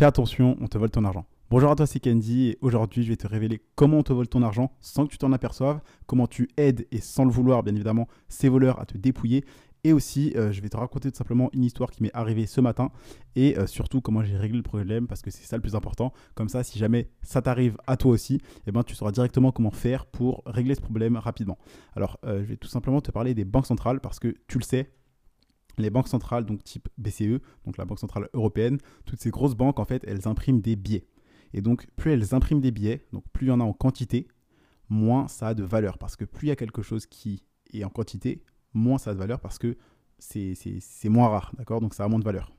Fais attention, on te vole ton argent. Bonjour à toi, c'est Candy et aujourd'hui je vais te révéler comment on te vole ton argent sans que tu t'en aperçoives, comment tu aides et sans le vouloir bien évidemment ces voleurs à te dépouiller et aussi euh, je vais te raconter tout simplement une histoire qui m'est arrivée ce matin et euh, surtout comment j'ai réglé le problème parce que c'est ça le plus important. Comme ça si jamais ça t'arrive à toi aussi, eh ben, tu sauras directement comment faire pour régler ce problème rapidement. Alors euh, je vais tout simplement te parler des banques centrales parce que tu le sais, les banques centrales, donc type BCE, donc la Banque Centrale Européenne, toutes ces grosses banques, en fait, elles impriment des billets. Et donc, plus elles impriment des billets, donc plus il y en a en quantité, moins ça a de valeur. Parce que plus il y a quelque chose qui est en quantité, moins ça a de valeur parce que c'est moins rare, d'accord? Donc ça a moins de valeur.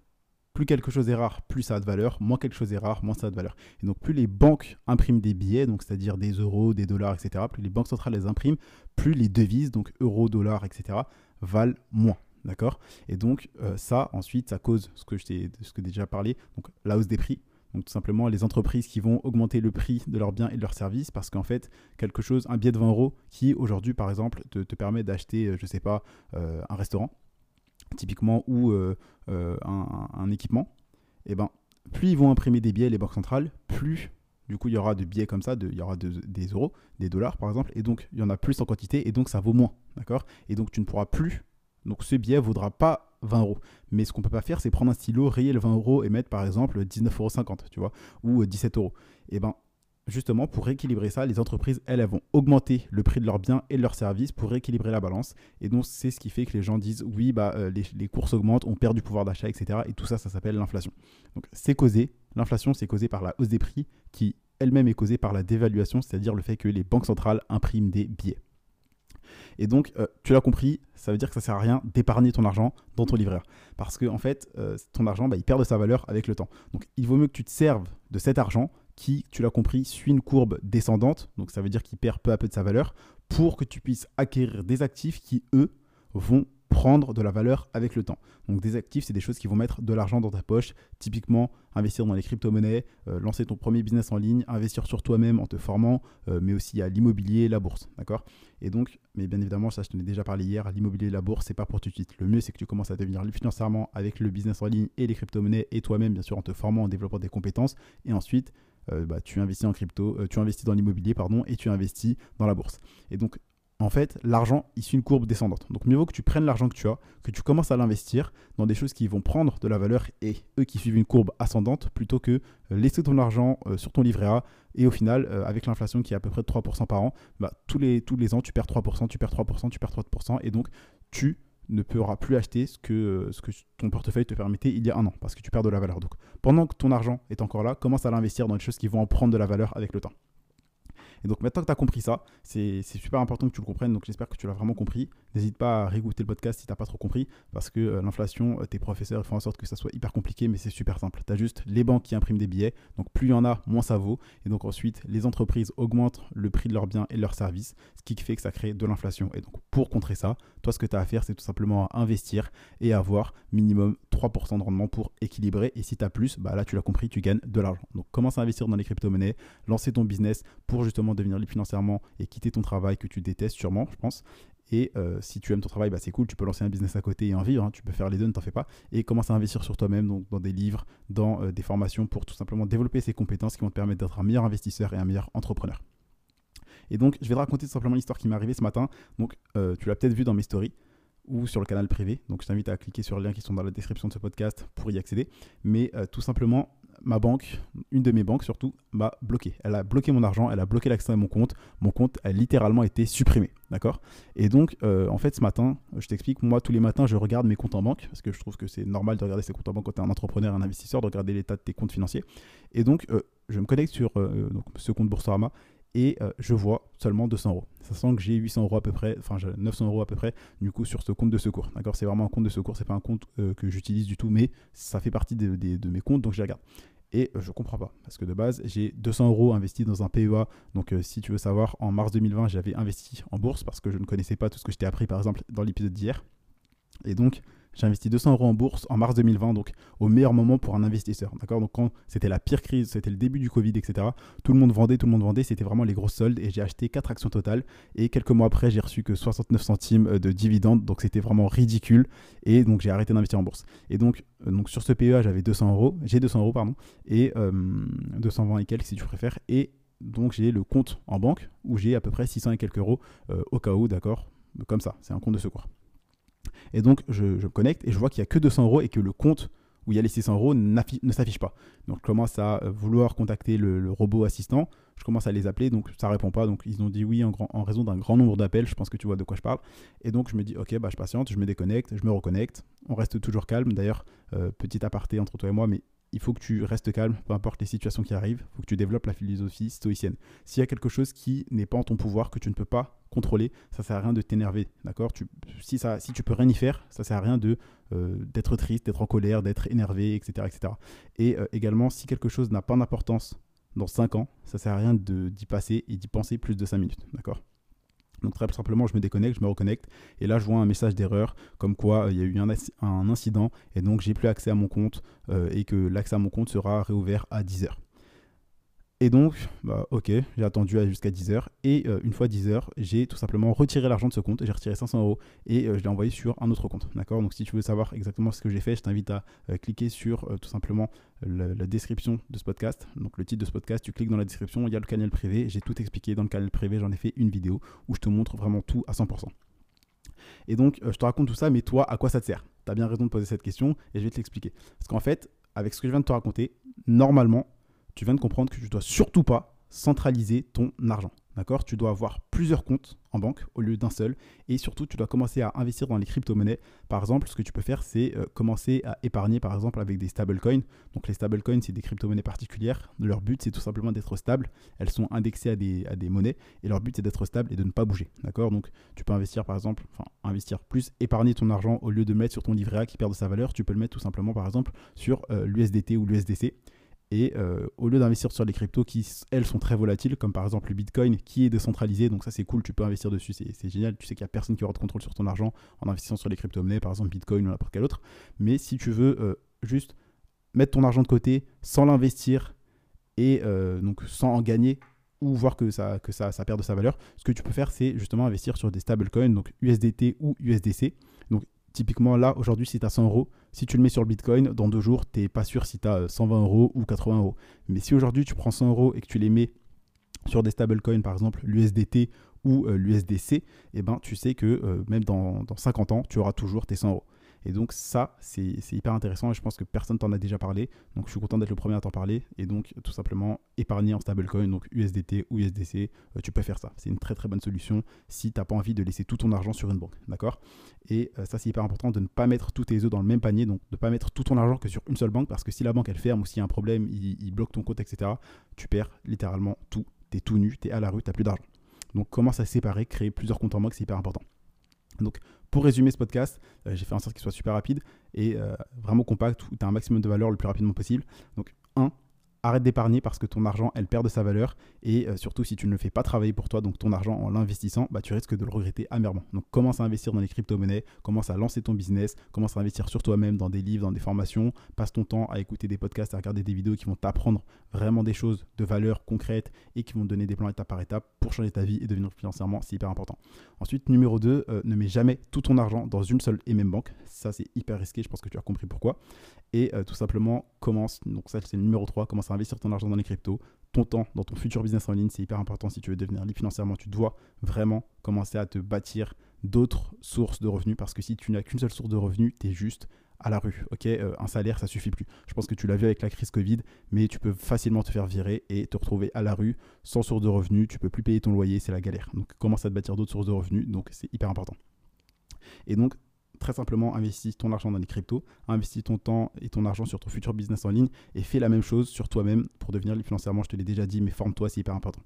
Plus quelque chose est rare, plus ça a de valeur. Moins quelque chose est rare, moins ça a de valeur. Et donc plus les banques impriment des billets, donc c'est-à-dire des euros, des dollars, etc., plus les banques centrales les impriment, plus les devises, donc euros, dollars, etc., valent moins. D'accord? Et donc, euh, ça, ensuite, ça cause ce que je t'ai déjà parlé, donc la hausse des prix. Donc, tout simplement, les entreprises qui vont augmenter le prix de leurs biens et de leurs services parce qu'en fait, quelque chose, un billet de 20 euros qui, aujourd'hui, par exemple, te, permet d'acheter, euh, je ne sais pas, euh, un restaurant, typiquement, ou un, équipement, et eh ben, plus ils vont imprimer des billets, les banques centrales, plus du coup, il y aura de billets comme ça, il y aura des euros, des dollars par exemple, et donc il y en a plus en quantité, et donc ça vaut moins, d'accord? Et donc tu ne pourras plus donc ce billet vaudra pas 20 euros. Mais ce qu'on peut pas faire, c'est prendre un stylo, rayer le 20 euros et mettre par exemple 19,50 euros, tu vois, ou 17 euros. Et ben justement, pour rééquilibrer ça, les entreprises, elles, elles vont augmenter le prix de leurs biens et de leurs services pour rééquilibrer la balance. Et donc, c'est ce qui fait que les gens disent oui, bah, euh, les, les, courses augmentent, on perd du pouvoir d'achat, etc. Et tout ça, ça s'appelle l'inflation. Donc, c'est causé, l'inflation, c'est causé par la hausse des prix qui elle-même est causée par la dévaluation, c'est-à-dire le fait que les banques centrales impriment des billets. Et donc, euh, tu l'as compris, ça veut dire que ça sert à rien d'épargner ton argent dans ton livret Parce que, en fait, euh, ton argent, bah, il perd de sa valeur avec le temps. Donc, il vaut mieux que tu te serves de cet argent qui, tu l'as compris, suit une courbe descendante. Donc, ça veut dire qu'il perd peu à peu de sa valeur pour que tu puisses acquérir des actifs qui, eux, vont prendre de la valeur avec le temps. Donc des actifs, c'est des choses qui vont mettre de l'argent dans ta poche. Typiquement, investir dans les crypto-monnaies, euh, lancer ton premier business en ligne, investir sur toi-même en te formant, euh, mais aussi à l'immobilier, la bourse, d'accord? Et donc, mais bien évidemment, ça je te l'ai déjà parlé hier, l'immobilier, la bourse, c'est pas pour tout de suite. Le mieux, c'est que tu commences à devenir financièrement avec le business en ligne et les crypto-monnaies et toi-même, bien sûr, en te formant, en développant des compétences, et ensuite euh, bah, tu investis en crypto, tu investis dans l'immobilier, pardon, et tu investis dans la bourse. Et donc, en fait, l'argent, il suit une courbe descendante. Donc, mieux vaut que tu prennes l'argent que tu as, que tu commences à l'investir dans des choses qui vont prendre de la valeur et eux qui suivent une courbe ascendante plutôt que euh, laisser ton argent euh, sur ton livret A et au final, euh, avec l'inflation qui est à peu près de 3% par an, bah, tous, les, ans, tu perds 3%, tu perds 3%, tu perds 3% et donc tu ne pourras plus acheter ce que, ce que ton portefeuille te permettait il y a un an parce que tu perds de la valeur. Donc, pendant que ton argent est encore là, commence à l'investir dans des choses qui vont en prendre de la valeur avec le temps. Et donc maintenant que tu as compris ça, c'est super important que tu le comprennes. Donc j'espère que tu l'as vraiment compris. N'hésite pas à réécouter le podcast si tu n'as pas trop compris. Parce que euh, l'inflation, euh, tes professeurs font en sorte que ça soit hyper compliqué, mais c'est super simple. Tu as juste les banques qui impriment des billets. Donc plus il y en a, moins ça vaut. Et donc ensuite, les entreprises augmentent le prix de leurs biens et de leurs services, ce qui fait que ça crée de l'inflation. Et donc pour contrer ça, toi ce que tu as à faire, c'est tout simplement investir et avoir minimum 3% de rendement pour équilibrer. Et si tu as plus, bah là tu l'as compris, tu gagnes de l'argent. Donc commence à investir dans les crypto-monnaies, lancer ton business pour justement devenir libre financièrement et quitter ton travail que tu détestes sûrement, je pense. Et euh, si tu aimes ton travail, bah, c'est cool, tu peux lancer un business à côté et en vivre, hein. tu peux faire les deux, ne t'en fais pas. Et commencer à investir sur toi-même, donc dans des livres, dans euh, des formations pour tout simplement développer ces compétences qui vont te permettre d'être un meilleur investisseur et un meilleur entrepreneur. Et donc, je vais te raconter tout simplement l'histoire qui m'est arrivée ce matin. Donc, euh, tu l'as peut-être vu dans mes stories ou sur le canal privé. Donc, je t'invite à cliquer sur les liens qui sont dans la description de ce podcast pour y accéder. Mais tout simplement, ma banque, une de mes banques surtout, m'a bloqué. Elle a bloqué mon argent, elle a bloqué l'accès à mon compte. Mon compte a littéralement été supprimé. D'accord? Et donc, euh, en fait, ce matin, je t'explique, moi, tous les matins, je regarde mes comptes en banque, parce que je trouve que c'est normal de regarder ses comptes en banque quand tu es un entrepreneur, un investisseur, de regarder l'état de tes comptes financiers. Et donc, euh, je me connecte sur euh, donc, ce compte Boursorama et je vois seulement 200 euros. Ça sent que j'ai 800 euros à peu près, enfin 900 euros à peu près, du coup, sur ce compte de secours. D'accord? C'est vraiment un compte de secours, c'est pas un compte que j'utilise du tout, mais ça fait partie de, de mes comptes, donc je regarde. Et euh, je comprends pas. Parce que de base, j'ai 200 euros investis dans un PEA. Donc, euh, si tu veux savoir, en mars 2020, j'avais investi en bourse parce que je ne connaissais pas tout ce que je t'ai appris, par exemple, dans l'épisode d'hier. Et donc, j'ai investi 200 euros en bourse en mars 2020, donc au meilleur moment pour un investisseur. D'accord? Donc quand c'était la pire crise, c'était le début du Covid, etc. Tout le monde vendait, tout le monde vendait, c'était vraiment les grosses soldes et j'ai acheté 4 actions totales. Et quelques mois après, j'ai reçu que 69 centimes euh, de dividendes, donc c'était vraiment ridicule. Et donc j'ai arrêté d'investir en bourse. Et donc, euh, donc sur ce PEA, j'avais 200 euros, j'ai 200 euros, pardon, et 220 et quelques si tu préfères. Et donc j'ai le compte en banque où j'ai à peu près 600 et quelques euros au cas où, d'accord? Comme ça, c'est un compte de secours. Et donc, je, je connecte et je vois qu'il n'y a que 200 euros et que le compte où il y a les 600 euros ne s'affiche pas. Donc, je commence à euh, vouloir contacter le, robot assistant. Je commence à les appeler, donc ça répond pas. Donc, ils ont dit oui en, en raison d'un grand nombre d'appels. Je pense que tu vois de quoi je parle. Et donc, je me dis, ok, bah, je patiente, je me déconnecte, je me reconnecte. On reste toujours calme. D'ailleurs, euh, petit aparté entre toi et moi, mais il faut que tu restes calme, peu importe les situations qui arrivent. Il faut que tu développes la philosophie stoïcienne. S'il y a quelque chose qui n'est pas en ton pouvoir, que tu ne peux pas contrôler, ça sert à rien de t'énerver, d'accord? Si, ça, si tu peux rien y faire, ça sert à rien de euh, d'être triste, d'être en colère, d'être énervé, etc., etc. Et euh, également, si quelque chose n'a pas d'importance dans 5 ans, ça sert à rien d'y passer et d'y penser plus de 5 minutes, d'accord? Donc très simplement, je me déconnecte, je me reconnecte, et là je vois un message d'erreur comme quoi euh, il y a eu un, un, incident, et donc j'ai plus accès à mon compte, et que l'accès à mon compte sera réouvert à 10 heures. Et donc, bah, ok, j'ai attendu jusqu'à 10h. Et euh, une fois 10h, j'ai tout simplement retiré l'argent de ce compte. J'ai retiré 500 euros et euh, je l'ai envoyé sur un autre compte. D'accord? Donc, si tu veux savoir exactement ce que j'ai fait, je t'invite à euh, cliquer sur tout simplement la, description de ce podcast. Donc, le titre de ce podcast, tu cliques dans la description, il y a le canal privé. J'ai tout expliqué dans le canal privé. J'en ai fait une vidéo où je te montre vraiment tout à 100%. Et donc, je te raconte tout ça, mais toi, à quoi ça te sert? Tu as bien raison de poser cette question et je vais te l'expliquer. Parce qu'en fait, avec ce que je viens de te raconter, normalement, tu viens de comprendre que tu dois surtout pas centraliser ton argent. D'accord? Tu dois avoir plusieurs comptes en banque au lieu d'un seul. Et surtout, tu dois commencer à investir dans les crypto-monnaies. Par exemple, ce que tu peux faire, c'est euh, commencer à épargner, par exemple, avec des stablecoins. Donc, les stablecoins, c'est des crypto-monnaies particulières. Leur but, c'est tout simplement d'être stable. Elles sont indexées à des, monnaies. Et leur but, c'est d'être stable et de ne pas bouger. D'accord? Donc, tu peux investir, par exemple, enfin, investir plus, épargner ton argent au lieu de mettre sur ton livret A qui perd de sa valeur. Tu peux le mettre tout simplement, par exemple, sur euh, l'USDT ou l'USDC. Et euh, au lieu d'investir sur les cryptos qui, elles, sont très volatiles, comme par exemple le Bitcoin, qui est décentralisé, donc ça c'est cool, tu peux investir dessus, c'est génial, tu sais qu'il n'y a personne qui aura de contrôle sur ton argent en investissant sur les crypto-monnaies, par exemple Bitcoin ou n'importe quel autre. Mais si tu veux euh, juste mettre ton argent de côté sans l'investir et euh, donc sans en gagner ou voir que ça, que ça, ça perd de sa valeur, ce que tu peux faire, c'est justement investir sur des stablecoins, donc USDT ou USDC. Typiquement, là, aujourd'hui, si tu as 100 euros, si tu le mets sur le Bitcoin, dans deux jours, tu n'es pas sûr si tu as 120 euros ou 80 euros. Mais si aujourd'hui, tu prends 100 euros et que tu les mets sur des stablecoins, par exemple l'USDT ou euh, l'USDC, eh ben, tu sais que euh, même dans, dans 50 ans, tu auras toujours tes 100 euros. Et donc ça, c'est hyper intéressant et je pense que personne t'en a déjà parlé. Donc je suis content d'être le premier à t'en parler. Et donc tout simplement épargner en stablecoin, donc USDT ou USDC, euh, tu peux faire ça. C'est une très très bonne solution si tu n'as pas envie de laisser tout ton argent sur une banque. D'accord? Et euh, ça c'est hyper important de ne pas mettre tous tes œufs dans le même panier, donc de ne pas mettre tout ton argent que sur une seule banque parce que si la banque elle ferme ou s'il y a un problème, il, bloque ton compte, etc., tu perds littéralement tout. Tu es tout nu, tu es à la rue, tu n'as plus d'argent. Donc commence à séparer, créer plusieurs comptes en banque, c'est hyper important. Donc pour résumer ce podcast, euh, j'ai fait en sorte qu'il soit super rapide et euh, vraiment compact où tu as un maximum de valeur le plus rapidement possible. Donc 1, arrête d'épargner parce que ton argent, elle perd de sa valeur. Et euh, surtout, si tu ne le fais pas travailler pour toi, donc ton argent en l'investissant, bah, tu risques de le regretter amèrement. Donc commence à investir dans les crypto-monnaies, commence à lancer ton business, commence à investir sur toi-même dans des livres, dans des formations, passe ton temps à écouter des podcasts, à regarder des vidéos qui vont t'apprendre vraiment des choses de valeur concrète et qui vont te donner des plans étape par étape pour changer ta vie et devenir financièrement, c'est hyper important. Ensuite, numéro 2, euh, ne mets jamais tout ton argent dans une seule et même banque. Ça, c'est hyper risqué, je pense que tu as compris pourquoi et euh, tout simplement commence, donc ça c'est le numéro 3, commence à investir ton argent dans les cryptos, ton temps dans ton futur business en ligne, c'est hyper important si tu veux devenir libre financièrement, tu dois vraiment commencer à te bâtir d'autres sources de revenus parce que si tu n'as qu'une seule source de revenus, tu es juste à la rue, ok? Euh, Un salaire, ça suffit plus. Je pense que tu l'as vu avec la crise Covid, mais tu peux facilement te faire virer et te retrouver à la rue sans source de revenus, tu peux plus payer ton loyer, c'est la galère. Donc commence à te bâtir d'autres sources de revenus, donc c'est hyper important. Et donc très simplement, investis ton argent dans les cryptos, investis ton temps et ton argent sur ton futur business en ligne et fais la même chose sur toi-même pour devenir libre financièrement. Je te l'ai déjà dit, mais forme-toi, c'est hyper important.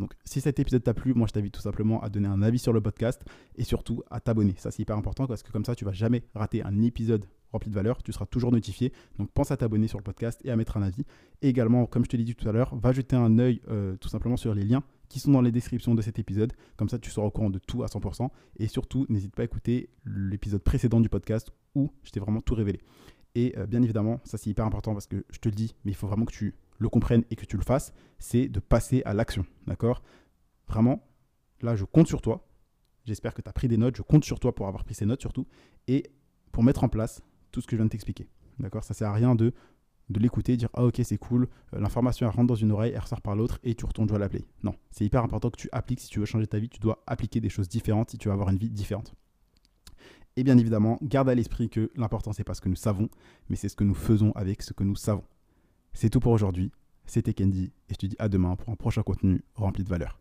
Donc, si cet épisode t'a plu, moi je t'invite tout simplement à donner un avis sur le podcast et surtout à t'abonner. Ça, c'est hyper important parce que comme ça, tu vas jamais rater un épisode rempli de valeur, tu seras toujours notifié. Donc pense à t'abonner sur le podcast et à mettre un avis. Également, comme je te l'ai dit tout à l'heure, va jeter un œil euh, tout simplement sur les liens qui sont dans les descriptions de cet épisode. Comme ça, tu seras au courant de tout à 100%. Et surtout, n'hésite pas à écouter l'épisode précédent du podcast où je t'ai vraiment tout révélé. Et euh, bien évidemment, ça c'est hyper important parce que je te le dis, mais il faut vraiment que tu le comprennes et que tu le fasses, c'est de passer à l'action. D'accord? Vraiment, là, je compte sur toi. J'espère que tu as pris des notes. Je compte sur toi pour avoir pris ces notes surtout. Et pour mettre en place tout ce que je viens de t'expliquer. D'accord? Ça sert à rien de, de l'écouter, dire Ah, ok, c'est cool. Euh, l'information, elle rentre dans une oreille, elle ressort par l'autre et tu retournes jouer à la play. Non, c'est hyper important que tu appliques. Si tu veux changer ta vie, tu dois appliquer des choses différentes si tu veux avoir une vie différente. Et bien évidemment, garde à l'esprit que l'important, c'est pas ce que nous savons, mais c'est ce que nous faisons avec ce que nous savons. C'est tout pour aujourd'hui. C'était Candy et je te dis à demain pour un prochain contenu rempli de valeur.